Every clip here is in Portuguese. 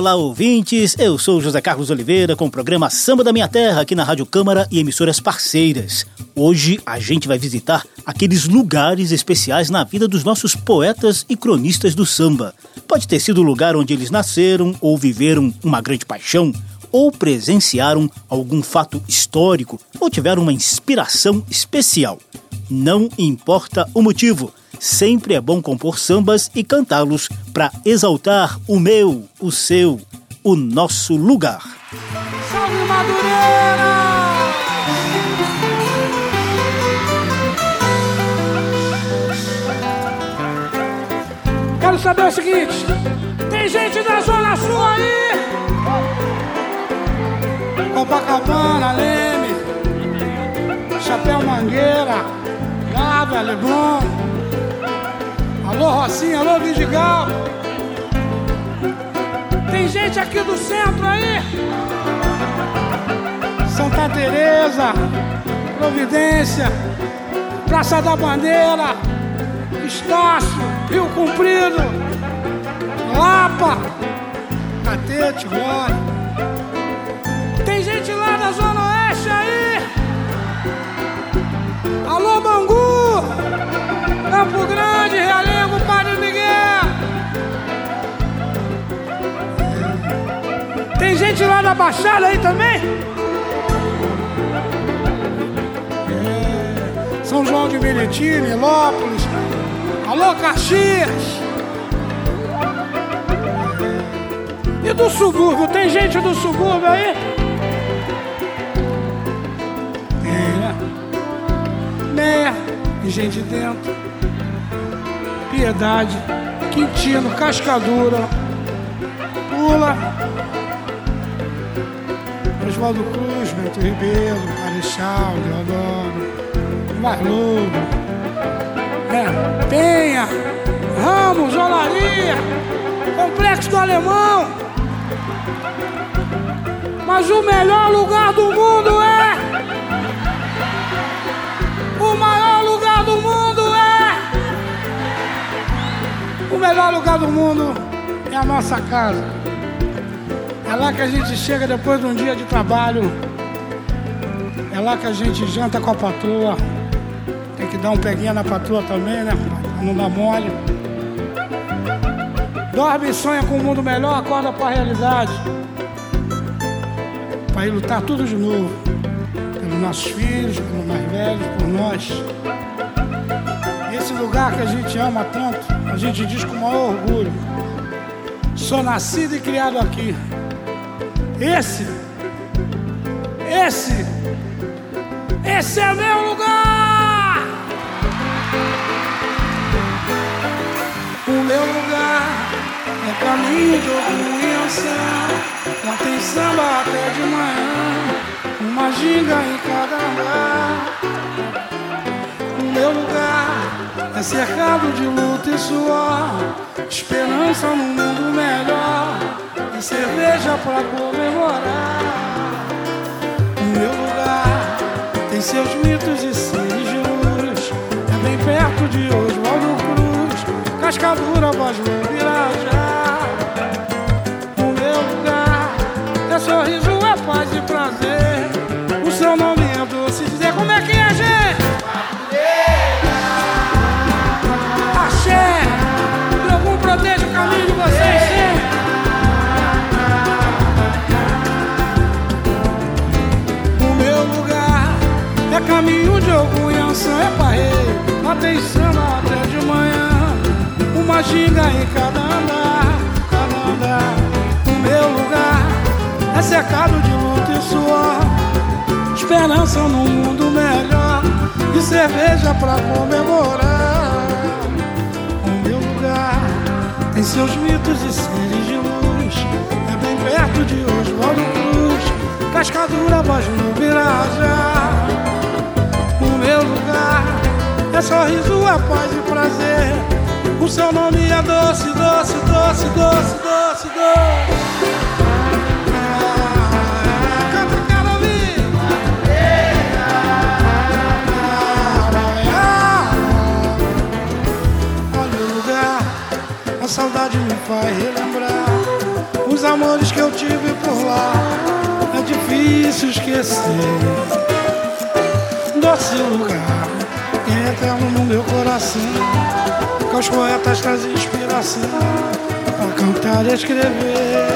Olá, ouvintes! Eu sou José Carlos Oliveira com o programa Samba da Minha Terra aqui na Rádio Câmara e emissoras parceiras. Hoje a gente vai visitar aqueles lugares especiais na vida dos nossos poetas e cronistas do samba. Pode ter sido o lugar onde eles nasceram ou viveram uma grande paixão, ou presenciaram algum fato histórico ou tiveram uma inspiração especial. Não importa o motivo, sempre é bom compor sambas e cantá-los para exaltar o meu, o seu, o nosso lugar. Salve Madureira! Quero saber o seguinte: tem gente da Zona Sul aí? Copacabana, Leme, Chapéu Mangueira, Gávea, Leblon. Alô Rocinha, alô Vidigal. Tem gente aqui do centro aí? Santa Teresa, Providência, Praça da Bandeira, Estácio, Rio Comprido, Lapa, Catete, Glória. Campo Grande, Realengo, Padre Miguel. Tem gente lá da Baixada aí também? É, São João de Meriti, Nilópolis. Alô, Caxias. E do subúrbio? Tem gente do subúrbio aí? É. Meia e gente dentro. Piedade, Quintino, Cascadura, Pula, Oswaldo Cruz, Bento Ribeiro, Marechal, Deodoro, Marludo, é, Penha, Ramos, Olaria, Complexo do Alemão. Mas o melhor lugar do mundo é. Melhor lugar do mundo é a nossa casa. É lá que a gente chega depois de um dia de trabalho. É lá que a gente janta com a patroa. Tem que dar um peguinha na patroa também, né? Pra não dar mole. Dorme e sonha com um mundo melhor, acorda para a realidade. Para ir lutar tudo de novo. Pelos nossos filhos, pelos mais velhos, por nós. Esse lugar que a gente ama tanto, a gente diz com o maior orgulho. Sou nascido e criado aqui. Esse, esse, esse é meu lugar! O meu lugar é caminho de anção. Lá tem samba até de manhã, uma ginga em cada andar. Meu lugar é cercado de luta e suor, esperança num mundo melhor e cerveja pra comemorar. O meu lugar tem seus mitos e seres de luz, é bem perto de Oswaldo Cruz, Cascadura, Voz do Irajá. O meu lugar é sorriso, é paz e prazer. Caminho de anção é tem samba até de manhã, uma ginga em cada andar, cada andar. O meu lugar é cercado de luta e suor, esperança num mundo melhor e cerveja pra comemorar. O meu lugar tem seus mitos e seres de luz, é bem perto de Oswaldo Cruz, Cascadura, voz no Virajá. Meu lugar é sorriso, é paz e prazer. O seu nome é doce, doce, doce, doce, doce, doce. saudade me faz relembrar os amores que eu tive por lá. É difícil esquecer doce lugar eterno no meu coração. Que os poetas trazem inspiração para cantar e escrever.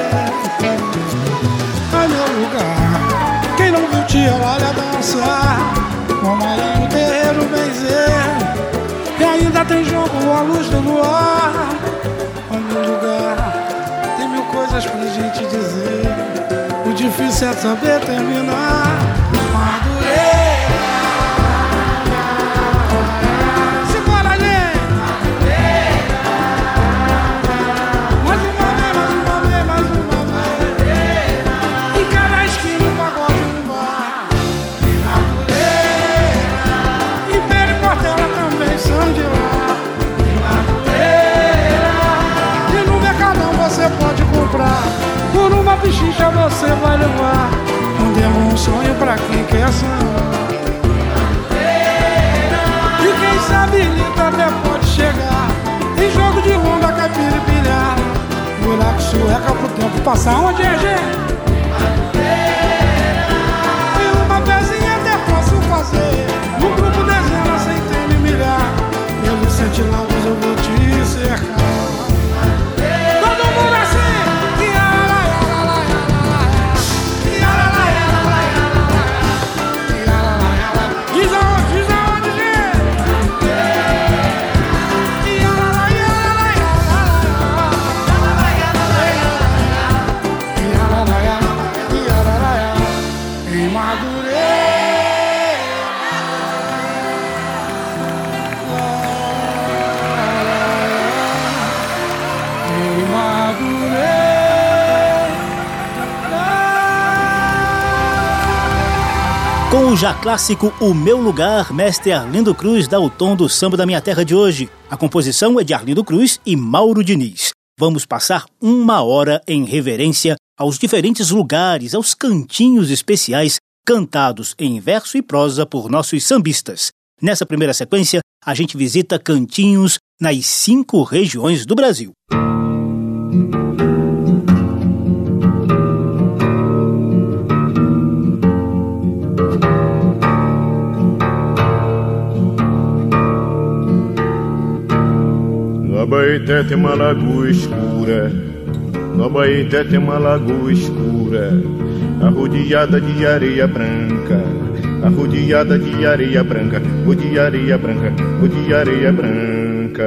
Ai meu lugar, quem não viu te olha dançar, como aí no terreiro benzer. E ainda tem jogo a luz do luar lugar. Tem mil coisas pra gente dizer. O difícil é saber terminar. Pichincha você vai levar. Mandemos um sonho pra quem quer sonhar. E quem sabe lita até pode chegar. Em jogo de ronda, caipira e pilhar Buraco sueca pro tempo passar. Onde é gente? E uma pezinha até posso fazer. No grupo dezena sem ter me milhar Pelos sete já clássico O Meu Lugar, mestre Arlindo Cruz dá o tom do samba da minha terra de hoje. A composição é de Arlindo Cruz e Mauro Diniz. Vamos passar uma hora em reverência aos diferentes lugares, aos cantinhos especiais cantados em verso e prosa por nossos sambistas. Nessa primeira sequência, a gente visita cantinhos nas cinco regiões do Brasil. Abaeté tem uma lagoa escura, no Abaeté tem uma lagoa escura, arrodeada de areia branca, arrodeada de areia branca, o de areia branca, o de areia branca.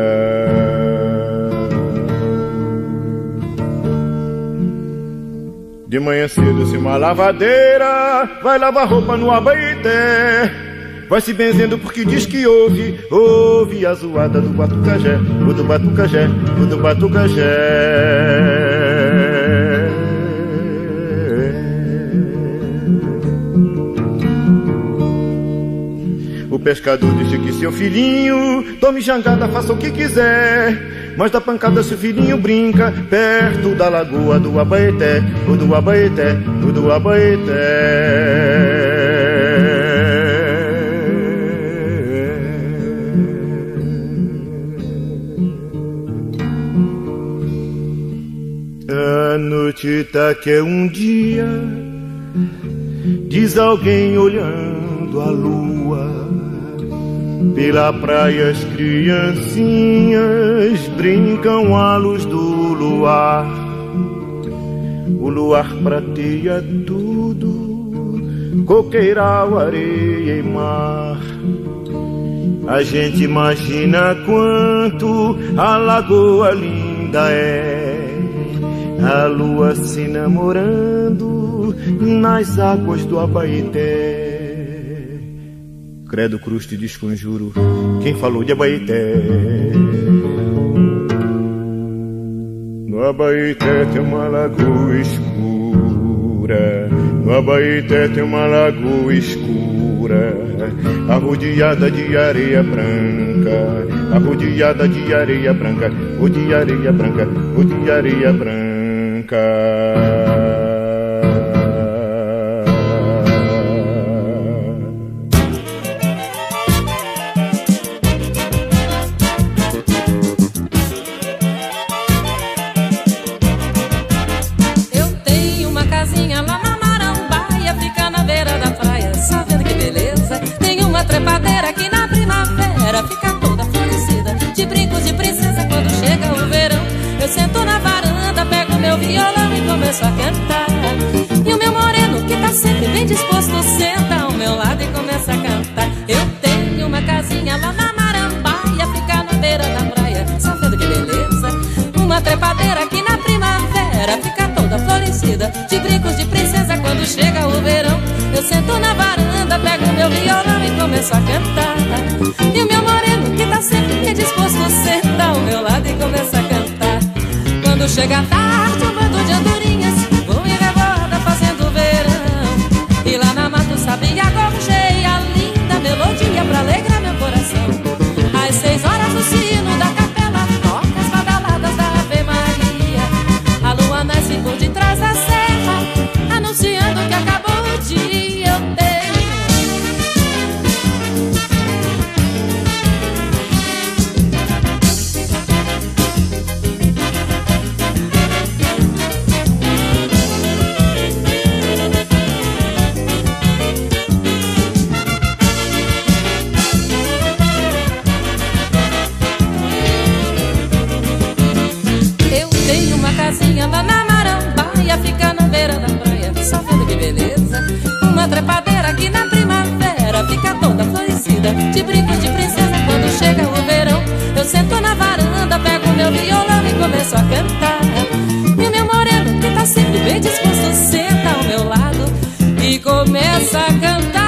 De manhã cedo, se uma lavadeira vai lavar roupa no Abaeté. Vai se benzendo porque diz que ouve, ouve a zoada do batucajé, o do batucajé, o do batucajé. O pescador disse que seu filhinho tome jangada, faça o que quiser. Mas da pancada seu filhinho brinca perto da lagoa do Abaeté, o do Abaeté, o do Abaeté. Noite tá que é um dia, diz alguém olhando a lua. Pela praia as criancinhas brincam à luz do luar. O luar prateia tudo, coqueiral, areia e mar. A gente imagina quanto a lagoa linda é a lua se namorando nas águas do Abaeté. Credo cruz te desconjuro, quem falou de Abaeté? No Abaeté tem uma lagoa escura, No Abaeté tem uma lagoa escura, arrodeada de areia branca, arrodeada de areia branca, ou de areia branca, ou de areia branca. rękę começo a cantar. E o meu moreno, que tá sempre bem disposto, senta ao meu lado e começa a cantar. Eu tenho uma casinha lá na Marambaia, fica na beira da praia, só vendo que beleza. Uma trepadeira aqui na primavera, fica toda florescida, de brincos de princesa quando chega o verão. Eu sento na varanda, pego meu violão e começo a cantar. E o meu moreno, que tá sempre bem disposto, senta ao meu lado e começa a cantar. Quando chega tarde, um bando de andorinhas De brincos de princesa quando chega o verão Eu sento na varanda, pego meu violão e começo a cantar. E o meu moreno, que tá sempre bem disposto, senta ao meu lado E começa a cantar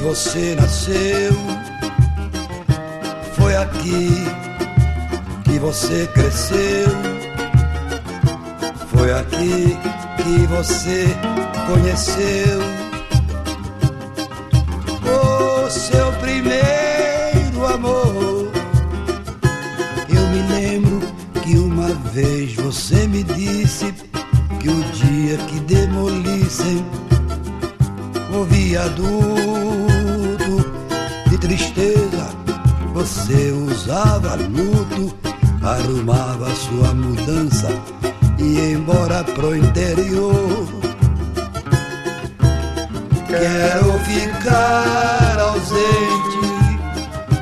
que você nasceu. Foi aqui que você cresceu. Foi aqui que você conheceu. O seu primeiro amor. Eu me lembro que uma vez você me disse que o dia que demolissem o viaduto tristeza você usava luto, arrumava sua mudança e ia embora pro interior. Quero ficar ausente,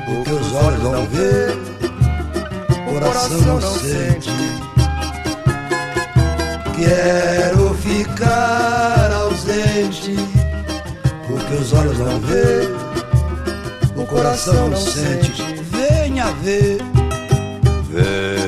o que os olhos não ver, o coração não sente. Quero ficar ausente, o que os olhos não ver coração não sente. Venha ver. Venha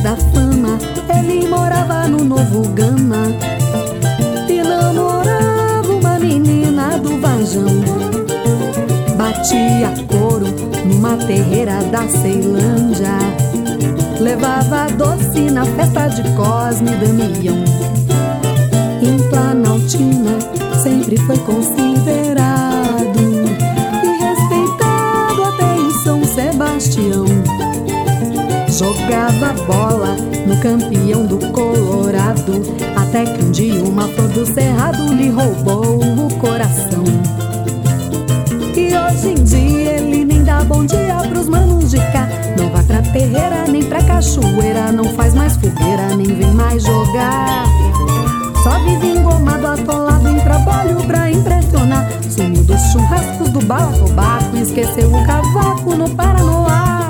Da fama, ele morava no Novo Gama e namorava uma menina do Vajão. Batia couro numa terreira da Ceilândia. Levava doce na festa de Cosme e Damião. Em Planaltina sempre foi considerado e respeitado até em São Sebastião. Jogava bola no campeão do Colorado, até que um dia uma flor do cerrado lhe roubou o coração. E hoje em dia ele nem dá bom dia pros manos de cá. Não vai pra terreira nem pra cachoeira, não faz mais fogueira, nem vem mais jogar. Só vive engomado, atolado em trabalho pra impressionar. Sumiu dos churrascos do balacobaco, esqueceu o cavaco no Paranoá.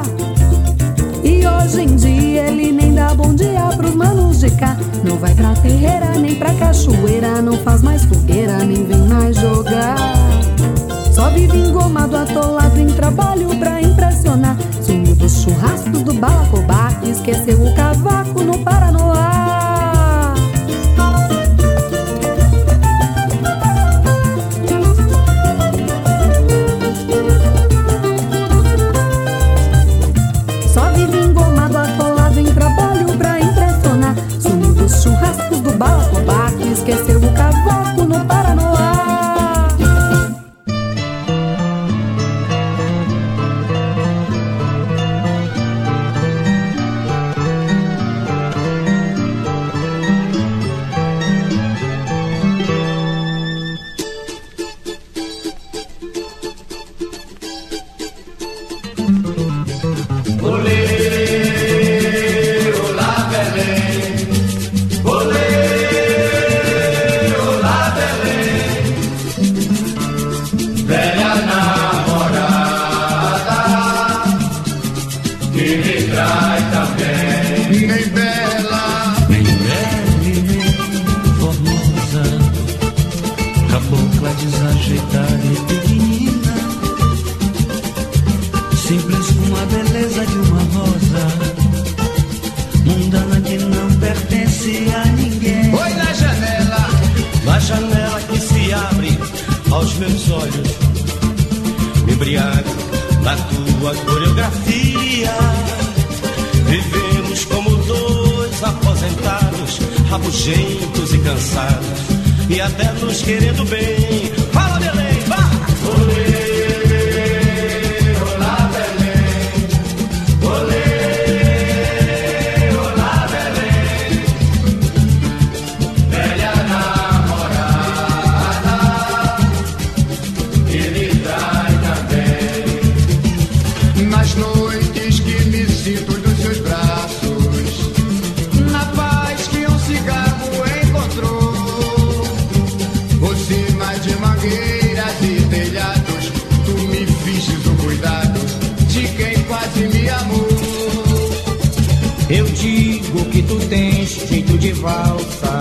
Hoje em dia ele nem dá bom dia pros manos de cá. Não vai pra terreira nem pra cachoeira, não faz mais fogueira, nem vem mais jogar. Só vive engomado, atolado em trabalho pra impressionar. Sumiu dos churrascos do balacobaco, esqueceu o cavaco no Paranoá. Aos meus olhos, me embriago na tua coreografia. Vivemos como dois aposentados, rabugentos e cansados, e até nos querendo bem. Tens jeito de valsa,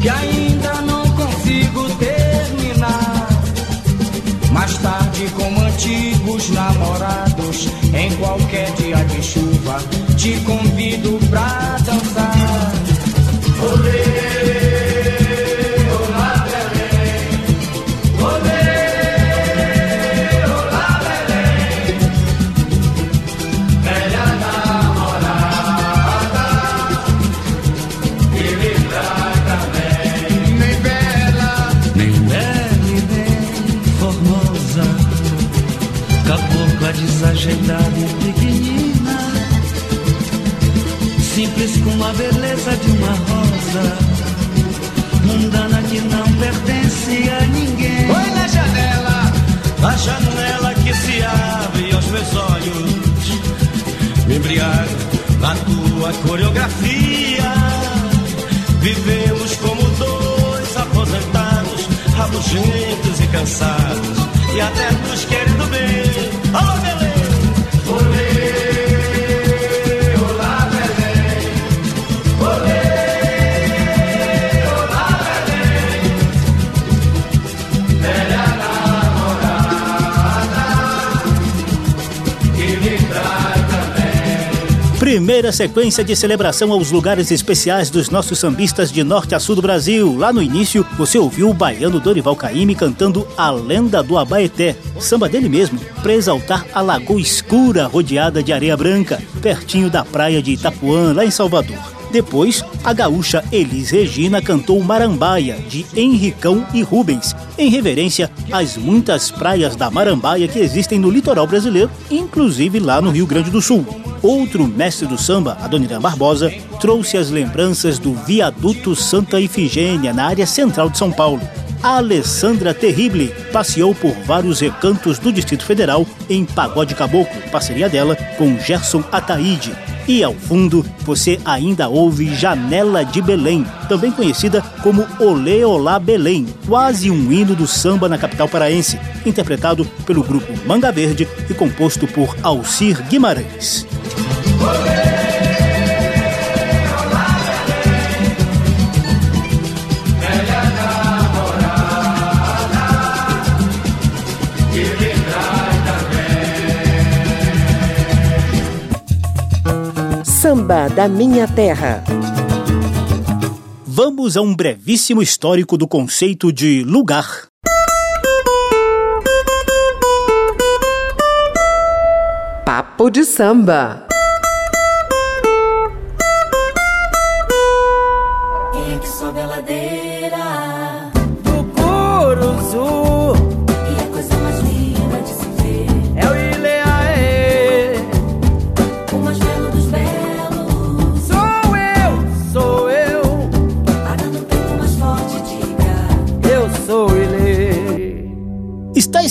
que ainda não consigo terminar. Mais tarde, como antigos namorados, em qualquer dia de chuva, te convido pra dançar. coisa mundana que não pertence a ninguém. Foi na janela, a janela que se abre aos meus olhos. Me embriago na tua coreografia. Vivemos como dois aposentados, rabugentos e cansados, e até nos queremos Primeira sequência de celebração aos lugares especiais dos nossos sambistas de norte a sul do Brasil. Lá no início, você ouviu o baiano Dorival Caymmi cantando A Lenda do Abaeté, samba dele mesmo, para exaltar a Lagoa Escura rodeada de areia branca, pertinho da praia de Itapuã, lá em Salvador. Depois, a gaúcha Elis Regina cantou Marambaia, de Henricão e Rubens, em reverência às muitas praias da Marambaia que existem no litoral brasileiro, inclusive lá no Rio Grande do Sul. Outro mestre do samba, Adoniran Barbosa, trouxe as lembranças do viaduto Santa Ifigênia, na área central de São Paulo. A Alessandra Terrible passeou por vários recantos do Distrito Federal em Pagode Caboclo, parceria dela com Gerson Ataíde. E ao fundo, você ainda ouve Janela de Belém, também conhecida como Olê Olá Belém, quase um hino do samba na capital paraense, interpretado pelo grupo Manga Verde e composto por Alcir Guimarães. Samba da Minha Terra. Vamos a um brevíssimo histórico do conceito de lugar. Papo de samba.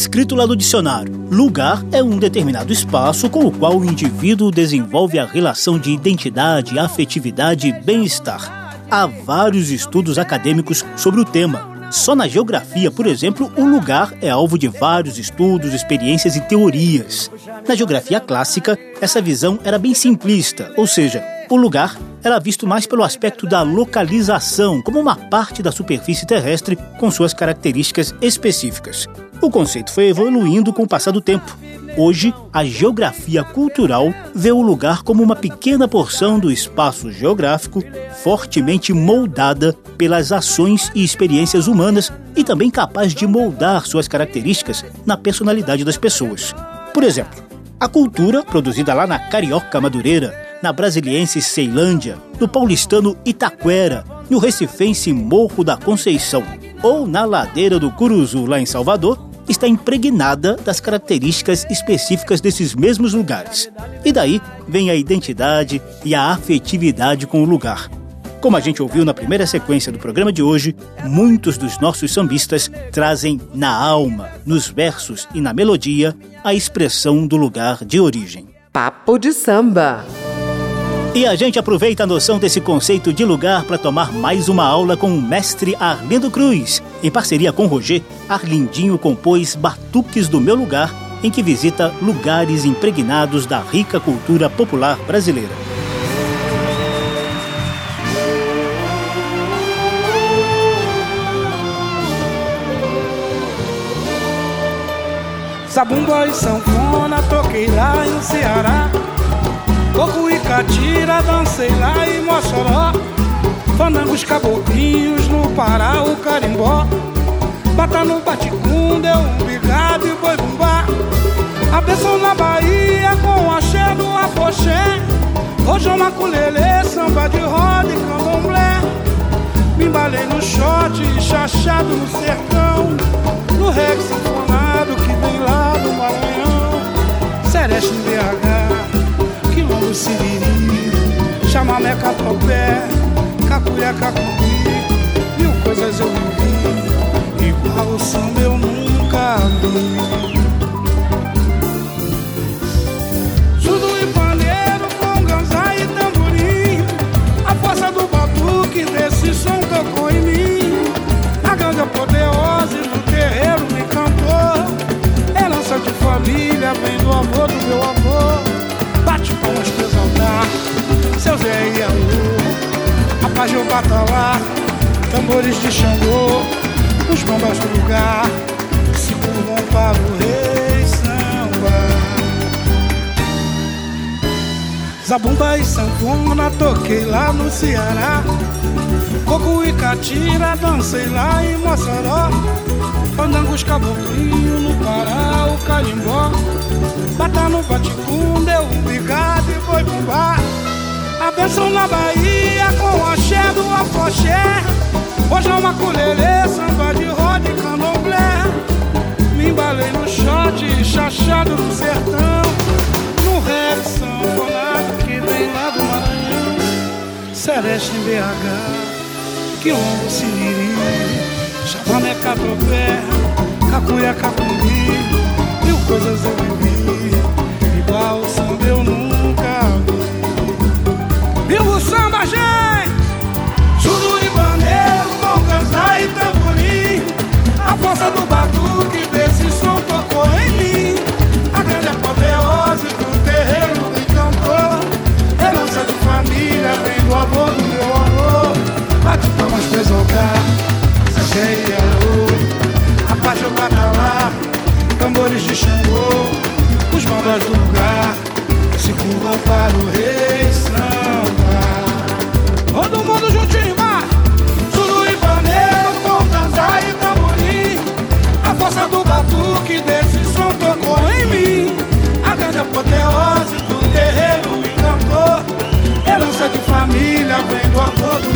Está escrito lá no dicionário: lugar é um determinado espaço com o qual o indivíduo desenvolve a relação de identidade, afetividade e bem-estar. Há vários estudos acadêmicos sobre o tema. Só na geografia, por exemplo, o lugar é alvo de vários estudos, experiências e teorias. Na geografia clássica, essa visão era bem simplista, ou seja, o lugar era visto mais pelo aspecto da localização, como uma parte da superfície terrestre com suas características específicas. O conceito foi evoluindo com o passar do tempo. Hoje, a geografia cultural vê o lugar como uma pequena porção do espaço geográfico fortemente moldada pelas ações e experiências humanas e também capaz de moldar suas características na personalidade das pessoas. Por exemplo, a cultura produzida lá na Carioca Madureira, na brasiliense Ceilândia, no paulistano Itaquera, no recifense Morro da Conceição ou na ladeira do Curuzu, lá em Salvador, está impregnada das características específicas desses mesmos lugares. E daí vem a identidade e a afetividade com o lugar. Como a gente ouviu na primeira sequência do programa de hoje, muitos dos nossos sambistas trazem na alma, nos versos e na melodia a expressão do lugar de origem. Papo de samba. E a gente aproveita a noção desse conceito de lugar para tomar mais uma aula com o mestre Arlindo Cruz. Em parceria com Roger, Arlindinho compôs Batuques do Meu Lugar, em que visita lugares impregnados da rica cultura popular brasileira. Sabumba e sanfona, toquei lá em Ceará Coco e catira, dancei lá em Mossoró Fandangos caboclinhos no Pará, o carimbó. Bata no baticum, deu um bigado e boi bumbá. A benção na Bahia com axé do afoxé. Rojão na culelê, samba de roda e candomblé. Me embalei no shot, chachado no sertão. No reggae sinfonado que vem lá do Maranhão. Sereste em BH, quilombo siriri. Chamamé, catopé, cueca comigo. Mil coisas eu vi, igual o som eu nunca vi. Tudo em pandeiro, com ganzá e tamborim. A força do batuque desse som tocou em mim. A grande apoteose do terreiro me cantou. É Herança de família, vem do amor do meu amor. Pandeiro, tambores de Xangô, os bombas do lugar se curvam para o rei samba. Zabumba e sanfona toquei lá no Ceará. Coco e catira dancei lá em Mossoró. Fandangos caboclinho no Pará, o carimbó. Bata no baticum, deu um bigado e foi pro bar. A benção na Bahia com o axé do afoxé. Hoje é uma colherê, samba de roda e candomblé. Me embalei no shot, chachado no sertão. No reggae sanfonado que vem lá do Maranhão. Celeste em BH, Quilombo Siriri. Chavamé Catopé, Cacuia Capumbi. Mil coisas eu vivi, samba, gente!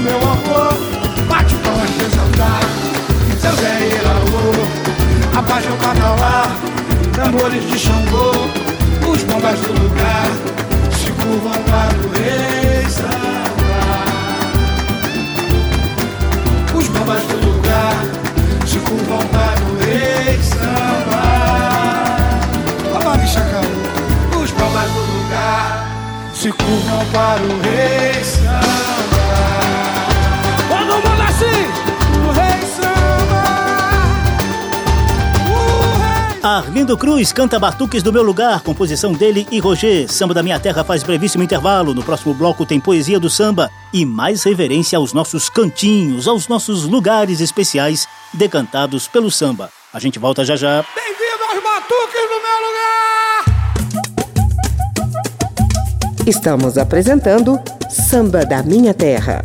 Meu avô Bate palmas pra exaltar, seu Zé e Laô Abaixa o catalá, tambores de Xangô Arlindo Cruz canta Batuques do Meu Lugar, composição dele e Roger. Samba da Minha Terra faz brevíssimo intervalo. No próximo bloco tem poesia do samba e mais reverência aos nossos cantinhos, aos nossos lugares especiais decantados pelo samba. A gente volta já já. Bem-vindo aos batuques do meu lugar. Estamos apresentando Samba da Minha Terra.